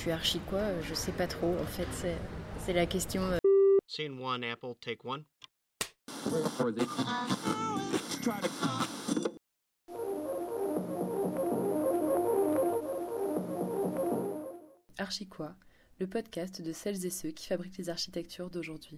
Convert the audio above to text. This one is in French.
suis archi quoi euh, Je sais pas trop. En fait, c'est, la question. Euh. Apple, take one. Archi Le podcast de celles et ceux qui fabriquent les architectures d'aujourd'hui.